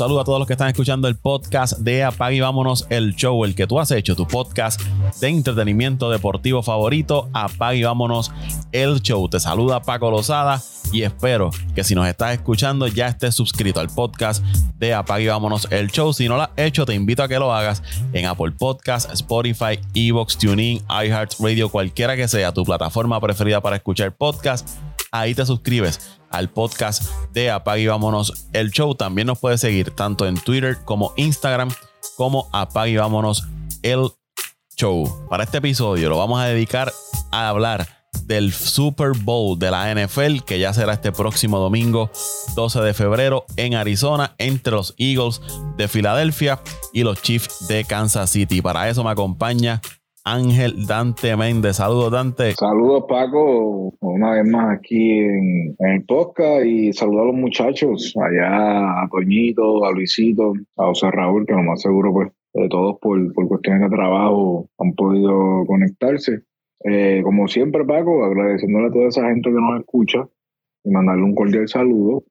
saludo a todos los que están escuchando el podcast de Apague y Vámonos el Show, el que tú has hecho, tu podcast de entretenimiento deportivo favorito, Apague y Vámonos el Show. Te saluda Paco Lozada y espero que si nos estás escuchando ya estés suscrito al podcast de Apague y Vámonos el Show. Si no lo has hecho, te invito a que lo hagas en Apple Podcast, Spotify, Evox, TuneIn, iHeartRadio, cualquiera que sea tu plataforma preferida para escuchar podcast. Ahí te suscribes al podcast de Apague y Vámonos el Show. También nos puedes seguir tanto en Twitter como Instagram como Apague y Vámonos el Show. Para este episodio lo vamos a dedicar a hablar del Super Bowl de la NFL, que ya será este próximo domingo 12 de febrero en Arizona, entre los Eagles de Filadelfia y los Chiefs de Kansas City. Para eso me acompaña Ángel Dante Méndez. Saludos, Dante. Saludos, Paco, una vez más aquí en, el podcast y saludos a los muchachos, allá a Toñito, a Luisito, a José Raúl, que lo más seguro, pues, de todos por, por cuestiones de trabajo han podido conectarse. Eh, como siempre, Paco, agradeciéndole a toda esa gente que nos escucha y mandarle un cordial saludo.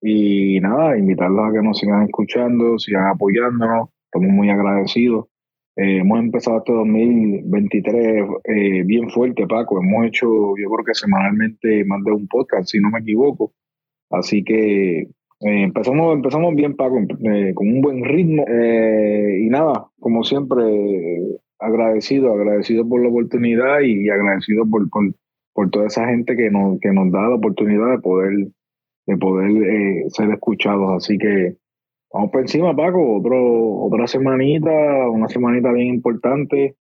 Y nada, invitarlos a que nos sigan escuchando, sigan apoyándonos. Estamos muy agradecidos. Eh, hemos empezado este 2023 eh, bien fuerte, Paco. Hemos hecho, yo creo que semanalmente más de un podcast, si no me equivoco. Así que empezamos, empezamos bien, Paco, con un buen ritmo. y nada, como siempre, agradecido, agradecido por la oportunidad y agradecido por, por, toda esa gente que nos, que nos da la oportunidad de poder, de poder eh, ser escuchados. Así que vamos por encima, Paco, otro, otra semanita, una semanita bien importante.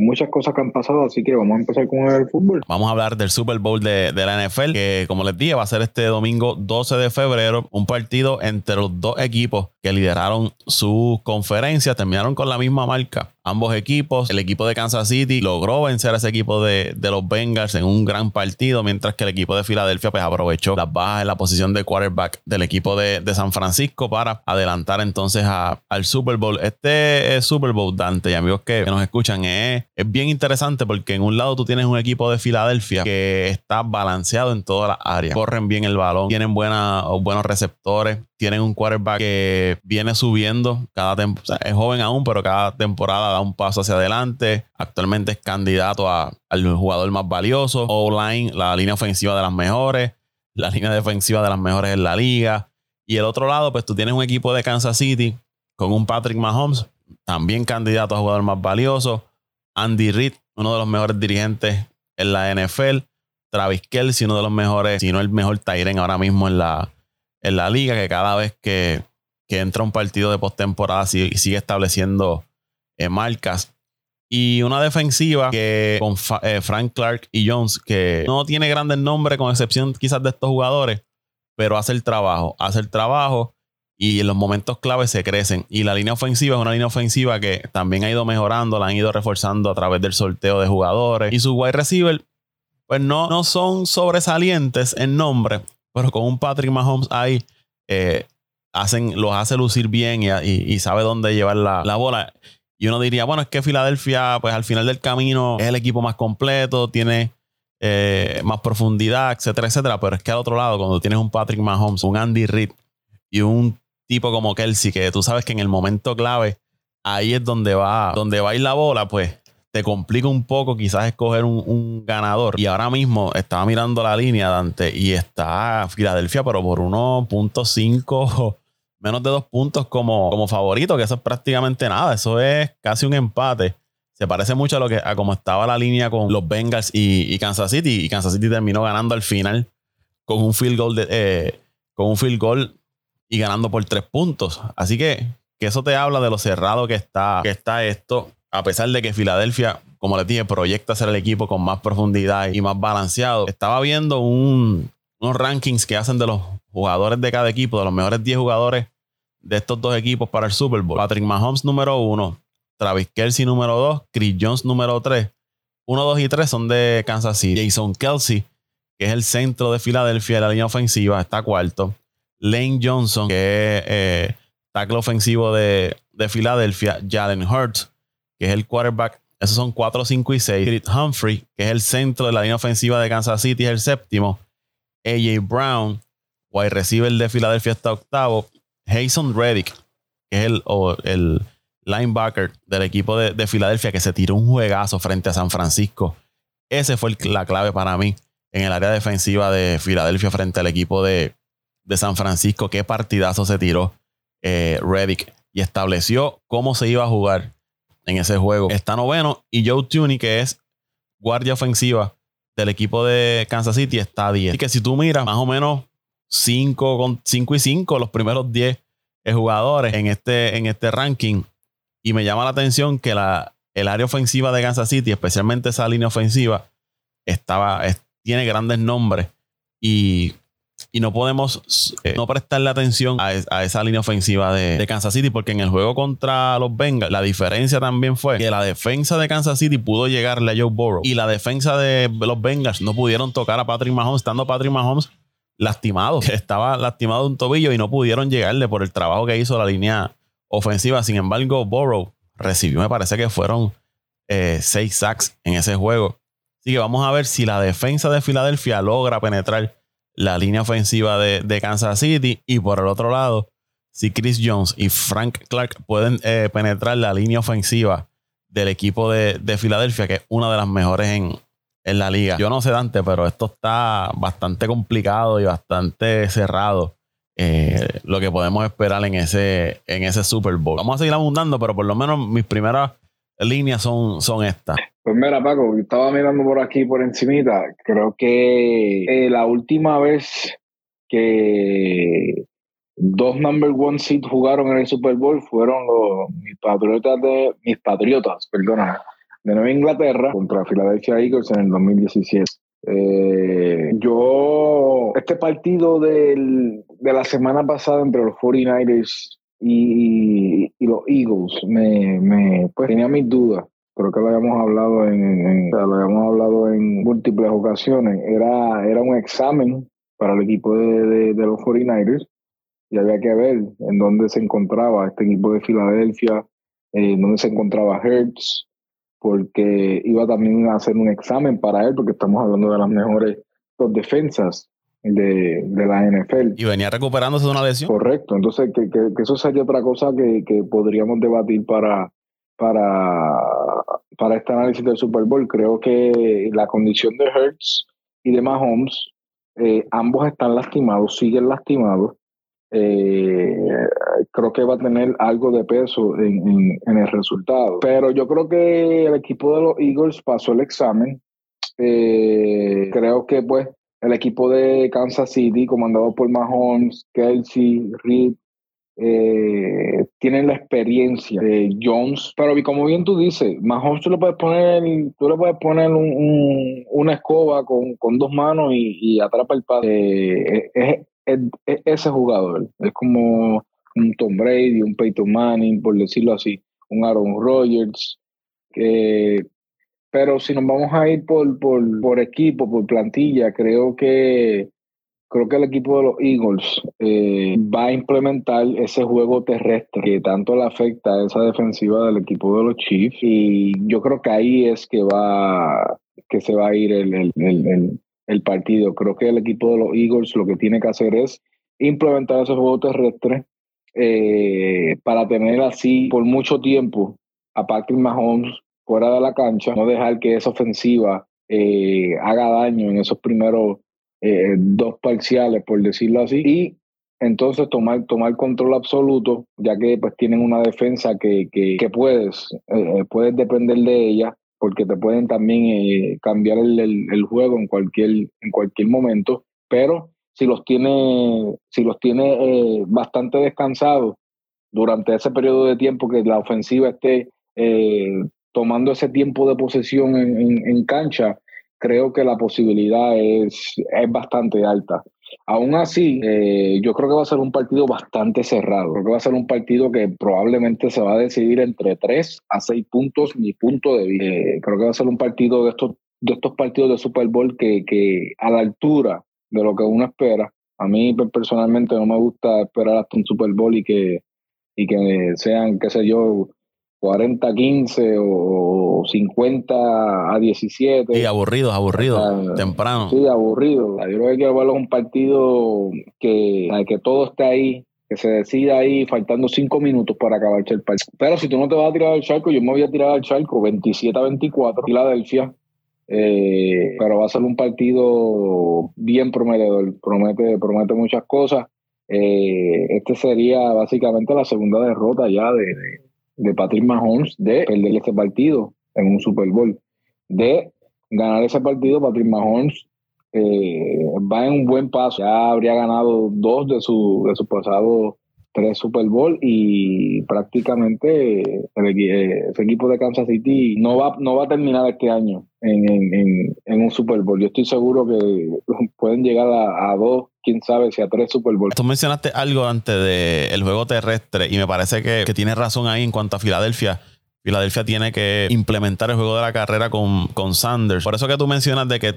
Muchas cosas que han pasado, así que vamos a empezar con el fútbol. Vamos a hablar del Super Bowl de, de, la NFL, que como les dije, va a ser este domingo 12 de febrero, un partido entre los dos equipos que lideraron su conferencia, terminaron con la misma marca ambos equipos. El equipo de Kansas City logró vencer a ese equipo de, los Bengals en un gran partido, mientras que el equipo de Filadelfia pues aprovechó las bajas en la posición de quarterback del equipo de, San Francisco para adelantar entonces al Super Bowl. Este Super Bowl, Dante y amigos que, nos escuchan, es, es bien interesante porque en un lado tú tienes un equipo de Filadelfia que está balanceado en todas las áreas. Corren bien el balón, tienen buenos receptores, tienen un quarterback que viene subiendo cada temporada. es joven aún, pero cada temporada da un paso hacia adelante. Actualmente es candidato a, al jugador más valioso. O-line, la línea ofensiva de las mejores. La línea defensiva de las mejores en la liga. Y el otro lado, pues tú tienes un equipo de Kansas City con un Patrick Mahomes, también candidato a jugador más valioso. Andy Reid, uno de los mejores dirigentes en la NFL. Travis Kelsey, uno de los mejores, si no el mejor Tyren ahora mismo en la, en la liga, que cada vez que, entra un partido de postemporada sigue, sigue estableciendo eh, marcas. Y una defensiva que con eh, Frank Clark y Jones, que no tiene grandes nombres, con excepción quizás de estos jugadores, pero hace el trabajo, hace el trabajo y en los momentos claves se crecen. Y la línea ofensiva es una línea ofensiva que también ha ido mejorando, la han ido reforzando a través del sorteo de jugadores. Y sus wide receiver, pues no, no son sobresalientes en nombre, pero con un Patrick Mahomes ahí, eh, hacen, los hace lucir bien y, sabe dónde llevar la, bola. Y uno diría, bueno, es que Filadelfia, pues al final del camino es el equipo más completo, tiene eh, más profundidad, etcétera, etcétera. Pero es que al otro lado, cuando tienes un Patrick Mahomes, un Andy Reid y un tipo como Kelsey, que tú sabes que en el momento clave, ahí es donde va, donde va a ir la bola, pues complica un poco quizás escoger un, ganador. Y ahora mismo estaba mirando la línea, Dante, y está Filadelfia, pero por 1.5, menos de dos puntos como, como favorito, que eso es prácticamente nada. Eso es casi un empate. Se parece mucho a lo que a como estaba la línea con los Bengals y, Kansas City. Y Kansas City terminó ganando al final con un field goal de, eh, con un field goal y ganando por tres puntos. Así que, que eso te habla de lo cerrado que está, que está esto a pesar de que Filadelfia, como les dije, proyecta ser el equipo con más profundidad y más balanceado, estaba viendo unos rankings que hacen de los jugadores de cada equipo, de los mejores 10 jugadores de estos dos equipos para el Super Bowl. Patrick Mahomes número uno, Travis Kelsey número dos, Chris Jones número tres. Uno, dos y tres son de Kansas City. Jason Kelsey, que es el centro de Filadelfia de la línea ofensiva, está cuarto. Lane Johnson, que es eh, tackle ofensivo de, de Filadelfia. Jalen Hurts, que es el quarterback. Esos son 4, 5 y 6. Creed Humphrey, que es el centro de la línea ofensiva de Kansas City, es el séptimo. AJ Brown, wide receiver de Filadelfia, está octavo. Jason Reddick, que es el, el linebacker del equipo de, de, Filadelfia, que se tiró un juegazo frente a San Francisco. Ese fue la clave para mí en el área defensiva de Filadelfia frente al equipo de, de San Francisco. Qué partidazo se tiró eh, Reddick y estableció cómo se iba a jugar en ese juego. Está noveno y Joe Tooney, que es guardia ofensiva del equipo de Kansas City, está 10. Así que si tú miras más o menos 5 con 5 y 5 los primeros 10 jugadores en este, en este ranking. Y me llama la atención que la, el área ofensiva de Kansas City, especialmente esa línea ofensiva, estaba, tiene grandes nombres. Y y no podemos eh, no prestarle atención a, esa línea ofensiva de, Kansas City, porque en el juego contra los Bengals, la diferencia también fue que la defensa de Kansas City pudo llegarle a Joe Burrow y la defensa de los Bengals no pudieron tocar a Patrick Mahomes, estando Patrick Mahomes lastimado, estaba lastimado de un tobillo y no pudieron llegarle por el trabajo que hizo la línea ofensiva. Sin embargo, Burrow recibió, me parece que fueron eh, seis sacks en ese juego. Así que vamos a ver si la defensa de Filadelfia logra penetrar la línea ofensiva de, Kansas City. Y por el otro lado, si Chris Jones y Frank Clark pueden eh, penetrar la línea ofensiva del equipo de, Filadelfia, que es una de las mejores en, la liga. Yo no sé, Dante, pero esto está bastante complicado y bastante cerrado. Eh, lo que podemos esperar en ese, en ese Super Bowl. Vamos a seguir abundando, pero por lo menos mis primeras líneas son, son estas. Pues mira, Paco, estaba mirando por aquí por encimita. Creo que eh, la última vez que dos number one seed jugaron en el Super Bowl fueron los mis patriotas de mis patriotas, perdona, de Nueva Inglaterra contra Philadelphia Eagles en el 2017. Eh, yo, este partido de la semana pasada entre los 49ers y, los Eagles me, pues, tenía mis dudas. Creo que lo habíamos hablado en, lo habíamos hablado en múltiples ocasiones, era, era un examen para el equipo de, de, los 49ers y había que ver en dónde se encontraba este equipo de Filadelfia, eh, en dónde se encontraba Hertz, porque iba también a hacer un examen para él, porque estamos hablando de las mejores dos defensas de, de, la NFL. Y venía recuperándose de una lesión. Correcto, entonces que, que, que eso sería otra cosa que, que podríamos debatir para, para, para este análisis del Super Bowl. Creo que la condición de Hertz y de Mahomes, eh, ambos están lastimados, siguen lastimados. Eh, creo que va a tener algo de peso en, el resultado. Pero yo creo que el equipo de los Eagles pasó el examen. Eh, creo que pues el equipo de Kansas City, comandado por Mahomes, Kelsey, Reed, eh, tienen la experiencia de Jones, pero como bien tú dices, Mahomes tú le puedes poner, tú le puedes poner una escoba con, dos manos y, atrapa el pase. Eh, es, ese jugador, es como un Tom Brady, un Peyton Manning, por decirlo así, un Aaron Rodgers, pero si nos vamos a ir por, por, por equipo, por plantilla, creo que creo que el equipo de los Eagles eh, va a implementar ese juego terrestre que tanto le afecta a esa defensiva del equipo de los Chiefs y yo creo que ahí es que va que se va a ir el, el, partido. Creo que el equipo de los Eagles lo que tiene que hacer es implementar ese juego terrestre eh, para tener así por mucho tiempo a Patrick Mahomes fuera de la cancha, no dejar que esa ofensiva eh, haga daño en esos primeros eh, dos parciales, por decirlo así, y entonces tomar, tomar control absoluto, ya que pues tienen una defensa que, que, puedes, eh, puedes depender de ella, porque te pueden también cambiar el, el, juego en cualquier, en cualquier momento, pero si los tiene, si los tiene bastante descansados durante ese periodo de tiempo que la ofensiva esté tomando ese tiempo de posesión en, en cancha, creo que la posibilidad es, es bastante alta. Aún así, eh, yo creo que va a ser un partido bastante cerrado. Creo que va a ser un partido que probablemente se va a decidir entre 3 a 6 puntos, mi punto de vista. Eh, creo que va a ser un partido de estos, de estos partidos de Super Bowl que, que a la altura de lo que uno espera. A mí personalmente no me gusta esperar hasta un Super Bowl y que, y que sean, qué sé yo, 40-15 o 50 a 17. Sí, aburrido, aburrido, temprano. Sí, aburrido. Yo creo que quiero verlo un partido que, que todo esté ahí que se decida ahí faltando cinco minutos para acabar el partido. Pero si tú no te vas a tirar al charco, yo me voy a tirar al charco 27 a 24, Filadelfia. Eh, pero va a ser un partido bien prometedor, promete, promete muchas cosas. Eh, este sería básicamente la segunda derrota ya de, de, Patrick Mahomes de perder este partido en un Super Bowl. De ganar ese partido, Patrick Mahomes eh, va en un buen paso. Ya habría ganado dos de su, de su pasado tres Super Bowl y prácticamente ese equipo de Kansas City no va, no va a terminar este año en, un Super Bowl. Yo estoy seguro que pueden llegar a, dos, quién sabe si a tres Super Bowl. Tú mencionaste algo antes del juego terrestre y me parece que, que tienes razón ahí en cuanto a Filadelfia. Filadelfia tiene que implementar el juego de la carrera con, con Sanders. Por eso que tú mencionas de que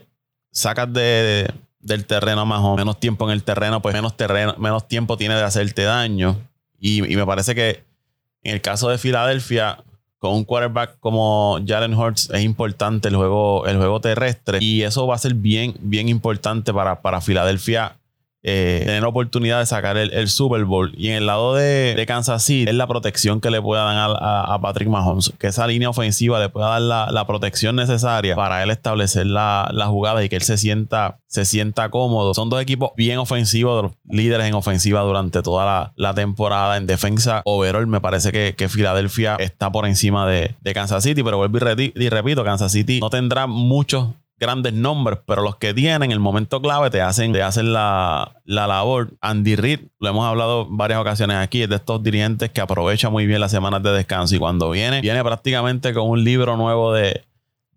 sacas de, del terreno más o menos tiempo en el terreno, pues menos terreno, menos tiempo tiene de hacerte daño. Y, me parece que en el caso de Filadelfia, con un quarterback como Jalen Hurts, es importante el juego, el juego terrestre. Y eso va a ser bien, bien importante para, para Filadelfia eh, tener la oportunidad de sacar el, Super Bowl. Y en el lado de, Kansas City es la protección que le pueda dar a, Patrick Mahomes. Que esa línea ofensiva le pueda dar la, protección necesaria para él establecer la, jugada y que él se sienta, se sienta cómodo. Son dos equipos bien ofensivos, líderes en ofensiva durante toda la, temporada. En defensa overall me parece que, que Filadelfia está por encima de, de Kansas City. Pero vuelvo y, repito, Kansas City no tendrá muchos grandes nombres, pero los que tienen el momento clave te hacen, te hacen la, labor. Andy Reid, lo hemos hablado varias ocasiones aquí, es de estos dirigentes que aprovecha muy bien las semanas de descanso y cuando viene, viene prácticamente con un libro nuevo de,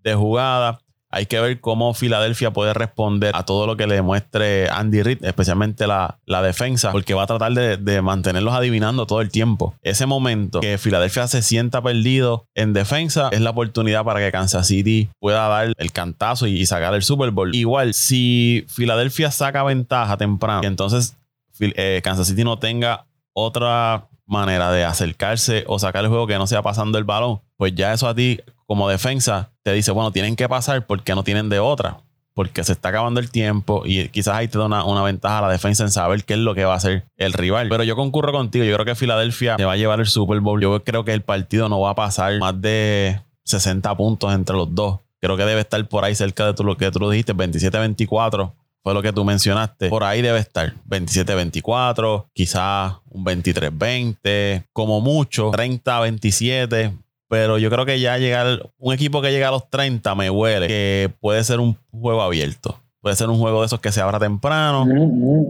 de jugadas hay que ver cómo Filadelfia puede responder a todo lo que le demuestre Andy Reid, especialmente la, defensa, porque va a tratar de, mantenerlos adivinando todo el tiempo. Ese momento que Filadelfia se sienta perdido en defensa es la oportunidad para que Kansas City pueda dar el cantazo y, sacar el Super Bowl. Igual, si Filadelfia saca ventaja temprano, entonces eh, Kansas City no tenga otra manera de acercarse o sacar el juego que no sea pasando el balón, pues ya eso a ti como defensa te dice, bueno, tienen que pasar porque no tienen de otra. Porque se está acabando el tiempo y quizás ahí te da una, ventaja a la defensa en saber qué es lo que va a hacer el rival. Pero yo concurro contigo. Yo creo que Filadelfia se va a llevar el Super Bowl. Yo creo que el partido no va a pasar más de 60 puntos entre los dos. Creo que debe estar por ahí cerca de lo que tú dijiste, 27-24 fue lo que tú mencionaste. Por ahí debe estar 27-24, quizás un 23-20, como mucho 30-27 pero yo creo que ya llegar, un equipo que llega a los 30 me huele que puede ser un juego abierto. Puede ser un juego de esos que se abra temprano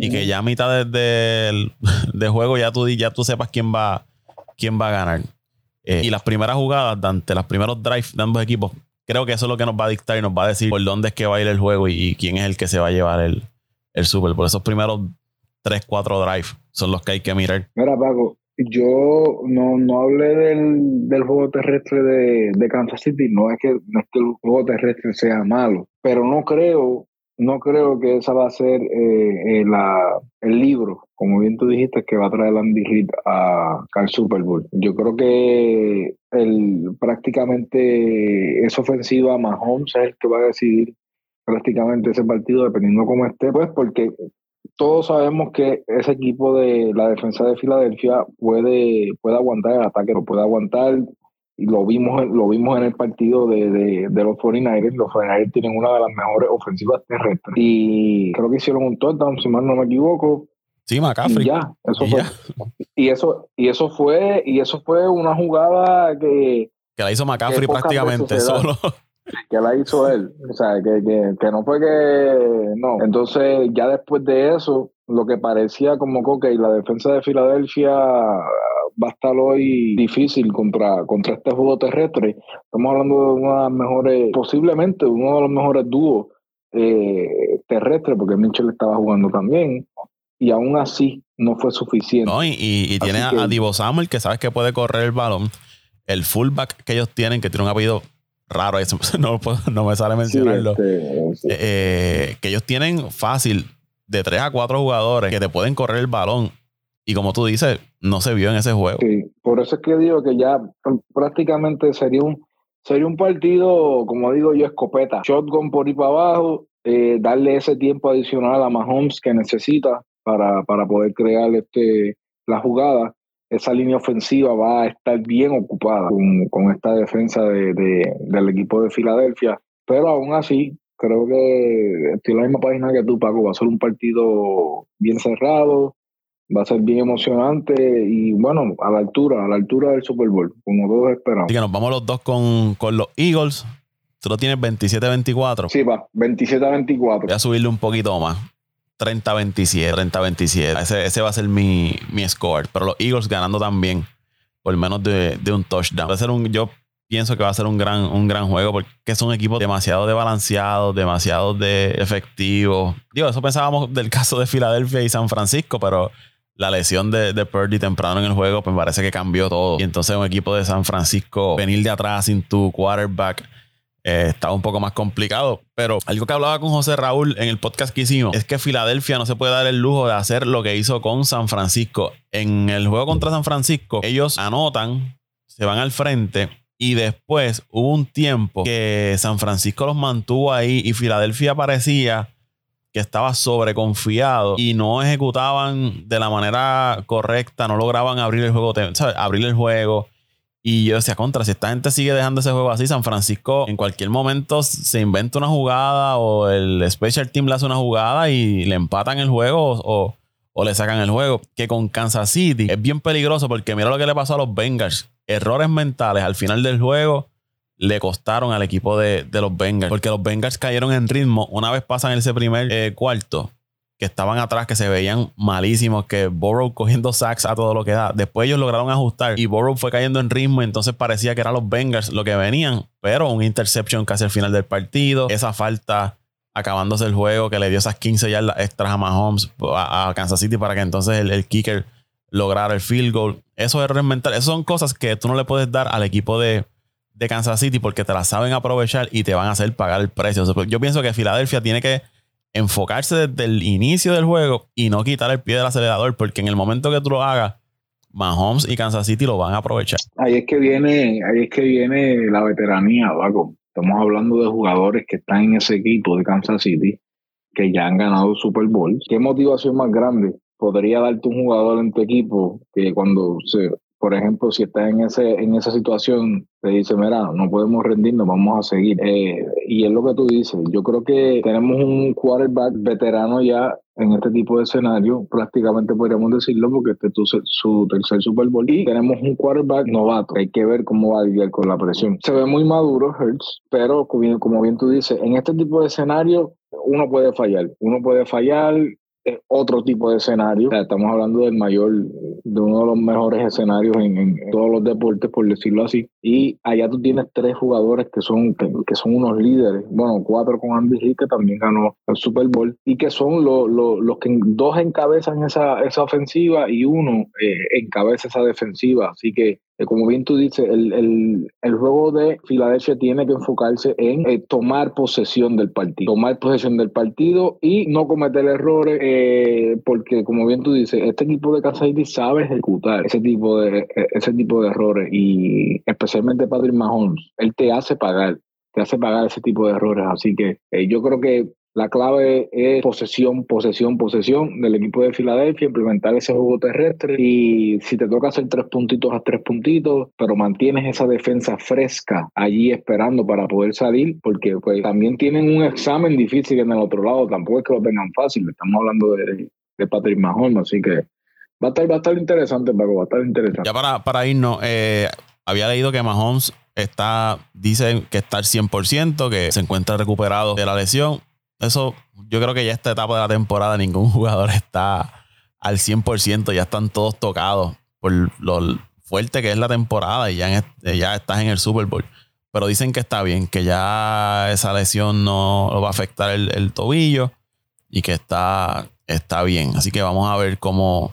y que ya a mitad de, de, juego ya tú, ya tú sepas quién va, quién va a ganar. Eh, y las primeras jugadas, Dante, los primeros drives de ambos equipos, creo que eso es lo que nos va a dictar y nos va a decir por dónde es que va a ir el juego y, quién es el que se va a llevar el, el Super. Por esos primeros 3, 4 drives son los que hay que mirar. Mira, Paco, yo no, no hablé del, del juego terrestre de, de, Kansas City, no es, que, no es que el juego terrestre sea malo, pero no creo, no creo que esa va a ser eh, eh, la, el libro, como bien tú dijiste, que va a traer Andy Reid a, al Super Bowl. Yo creo que el, prácticamente esa ofensiva Mahomes es el que va a decidir prácticamente ese partido, dependiendo cómo esté, pues porque todos sabemos que ese equipo de la defensa de Filadelfia puede, puede aguantar el ataque, lo puede aguantar. Y lo vimos, lo vimos en el partido de, de, los 49ers. Los 49ers tienen una de las mejores ofensivas terrestres. Y creo que hicieron un touchdown, si mal no me equivoco. Sí, McCaffrey. Y ya, eso fue. Y eso, y eso fue, y eso fue una jugada que. Que la hizo McCaffrey prácticamente solo que la hizo él. O sea, que, que, no fue que. No. Entonces, ya después de eso, lo que parecía como que la defensa de Filadelfia va a estar hoy difícil contra, contra este juego terrestre. Estamos hablando de una de las mejores, posiblemente uno de los mejores dúos eh, terrestres, porque Mitchell estaba jugando también. Y aún así no fue suficiente. No, y, y, tiene a, Divo Samuel, que sabes que puede correr el balón. El fullback que ellos tienen, que tiene un apellido raro eso, no, no me sale mencionarlo. Este, eh, eh, que ellos tienen fácil de 3 a 4 jugadores que te pueden correr el balón. Y como tú dices, no se vio en ese juego. Sí, por eso es que digo que ya prácticamente sería un, sería un partido, como digo yo, escopeta. Shotgun por ir para abajo, eh, darle ese tiempo adicional a Mahomes que necesita para, para poder crear este la jugada, esa línea ofensiva va a estar bien ocupada con, esta defensa de, del equipo de Filadelfia. Pero aún así, creo que estoy en la misma página que tú, Paco. Va a ser un partido bien cerrado, va a ser bien emocionante y bueno, a la altura, a la altura del Super Bowl, como todos esperamos. Así que nos vamos los dos con, con los Eagles. Tú lo tienes 27-24. Sí, va, 27-24. Voy a subirle un poquito más. 30-27, 30-27. Ese, ese va a ser mi, mi score. Pero los Eagles ganando también por menos de, de, un touchdown. Va a ser un, yo pienso que va a ser un gran, un gran juego porque es un equipo demasiado desbalanceado, demasiado de efectivo. Digo, eso pensábamos del caso de Filadelfia y San Francisco, pero la lesión de, de Purdy temprano en el juego, pues parece que cambió todo. Y entonces un equipo de San Francisco, venir de atrás sin tu quarterback, eh, estaba un poco más complicado. Pero algo que hablaba con José Raúl en el podcast que hicimos es que Filadelfia no se puede dar el lujo de hacer lo que hizo con San Francisco. En el juego contra San Francisco, ellos anotan, se van al frente. Y después hubo un tiempo que San Francisco los mantuvo ahí y Filadelfia parecía que estaba sobreconfiado y no ejecutaban de la manera correcta, no lograban abrir el juego, abrir el juego. Y yo decía, contra, si esta gente sigue dejando ese juego así, San Francisco en cualquier momento se inventa una jugada o el special team le hace una jugada y le empatan el juego o, o le sacan el juego. Que con Kansas City es bien peligroso porque mira lo que le pasó a los Bengals. Errores mentales al final del juego le costaron al equipo de, los Bengals. Porque los Bengals cayeron en ritmo una vez pasan ese primer eh, cuarto. Que estaban atrás, que se veían malísimos, que Burrow cogiendo sacks a todo lo que da. Después ellos lograron ajustar y Burrow fue cayendo en ritmo. entonces parecía que eran los Bengals lo que venían. Pero un interception casi al final del partido. Esa falta acabándose el juego que le dio esas 15 yardas extras a Mahomes, a, Kansas City, para que entonces el, kicker lograra el field goal. Esos errores mentales, esas son cosas que tú no le puedes dar al equipo de, de Kansas City porque te la saben aprovechar y te van a hacer pagar el precio. Pues, yo pienso que Filadelfia tiene que enfocarse desde el inicio del juego y no quitar el pie del acelerador porque en el momento que tú lo hagas, Mahomes y Kansas City lo van a aprovechar. Ahí es que viene, ahí es que viene la veteranía, Paco. Estamos hablando de jugadores que están en ese equipo de Kansas City que ya han ganado Super Bowl. ¿Qué motivación más grande podría darte un jugador en tu equipo que cuando se por ejemplo, si estás en, ese, en esa situación, te dice, mira, no podemos rendirnos, vamos a seguir. Eh, y es lo que tú dices. Yo creo que tenemos un quarterback veterano ya en este tipo de escenario, prácticamente podríamos decirlo, porque este es su tercer Super Bowl. Y tenemos un quarterback novato. Hay que ver cómo va a lidiar con la presión. Se ve muy maduro, Hertz, pero como bien tú dices, en este tipo de escenario uno puede fallar. Uno puede fallar, otro tipo de escenario. estamos hablando del mayor, de uno de los mejores escenarios en, todos los deportes, por decirlo así. Y allá tú tienes tres jugadores que son, que, son unos líderes. Bueno, cuatro con Andy Hill, que también ganó el Super Bowl, y que son los que dos encabezan esa, esa ofensiva y uno eh, encabeza esa defensiva. Así que eh, como bien tú dices, el, el, el, juego de Filadelfia tiene que enfocarse en eh, tomar posesión del partido, tomar posesión del partido y no cometer errores, eh, porque como bien tú dices, este equipo de Kansas City sabe ejecutar ese tipo de ese tipo de errores y especialmente Patrick Mahomes, él te hace pagar, te hace pagar ese tipo de errores, así que yo creo que la clave es posesión, posesión, posesión del equipo de Filadelfia, implementar ese juego terrestre y si te toca hacer tres puntitos a tres puntitos, pero mantienes esa defensa fresca allí esperando para poder salir, porque pues también tienen un examen difícil en el otro lado, tampoco es que lo tengan fácil, estamos hablando de, de Patrick Mahomes, así que va a estar, va a estar interesante, Paco, va a estar interesante. Ya para, para irnos, eh, había leído que Mahomes está, dicen que está al 100%, que se encuentra recuperado de la lesión eso, yo creo que ya esta etapa de la temporada ningún jugador está al 100%, ya están todos tocados por lo fuerte que es la temporada y ya, ya estás en el Super Bowl. Pero dicen que está bien, que ya esa lesión no va a afectar el, tobillo y que está, está bien. Así que vamos a ver cómo,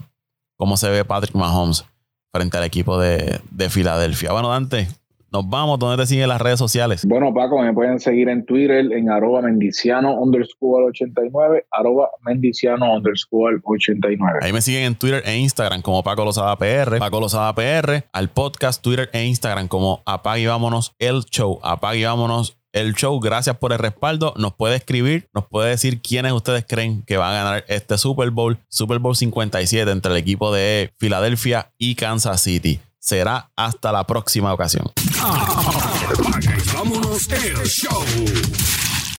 cómo se ve Patrick Mahomes frente al equipo de, de Filadelfia. Bueno, Dante, nos vamos, ¿dónde te siguen las redes sociales? Bueno, Paco, me pueden seguir en Twitter en arroba mendiciano underscore 89, arroba mendiciano underscore 89. Ahí me siguen en Twitter e Instagram como Paco Lozada PR, Paco Lozada PR, al podcast Twitter e Instagram como Apague y Vámonos el Show, Apague y Vámonos el show. Gracias por el respaldo. Nos puede escribir, nos puede decir quiénes ustedes creen que van a ganar este Super Bowl, Super Bowl 57 entre el equipo de Filadelfia y Kansas City. Será hasta la próxima ocasión.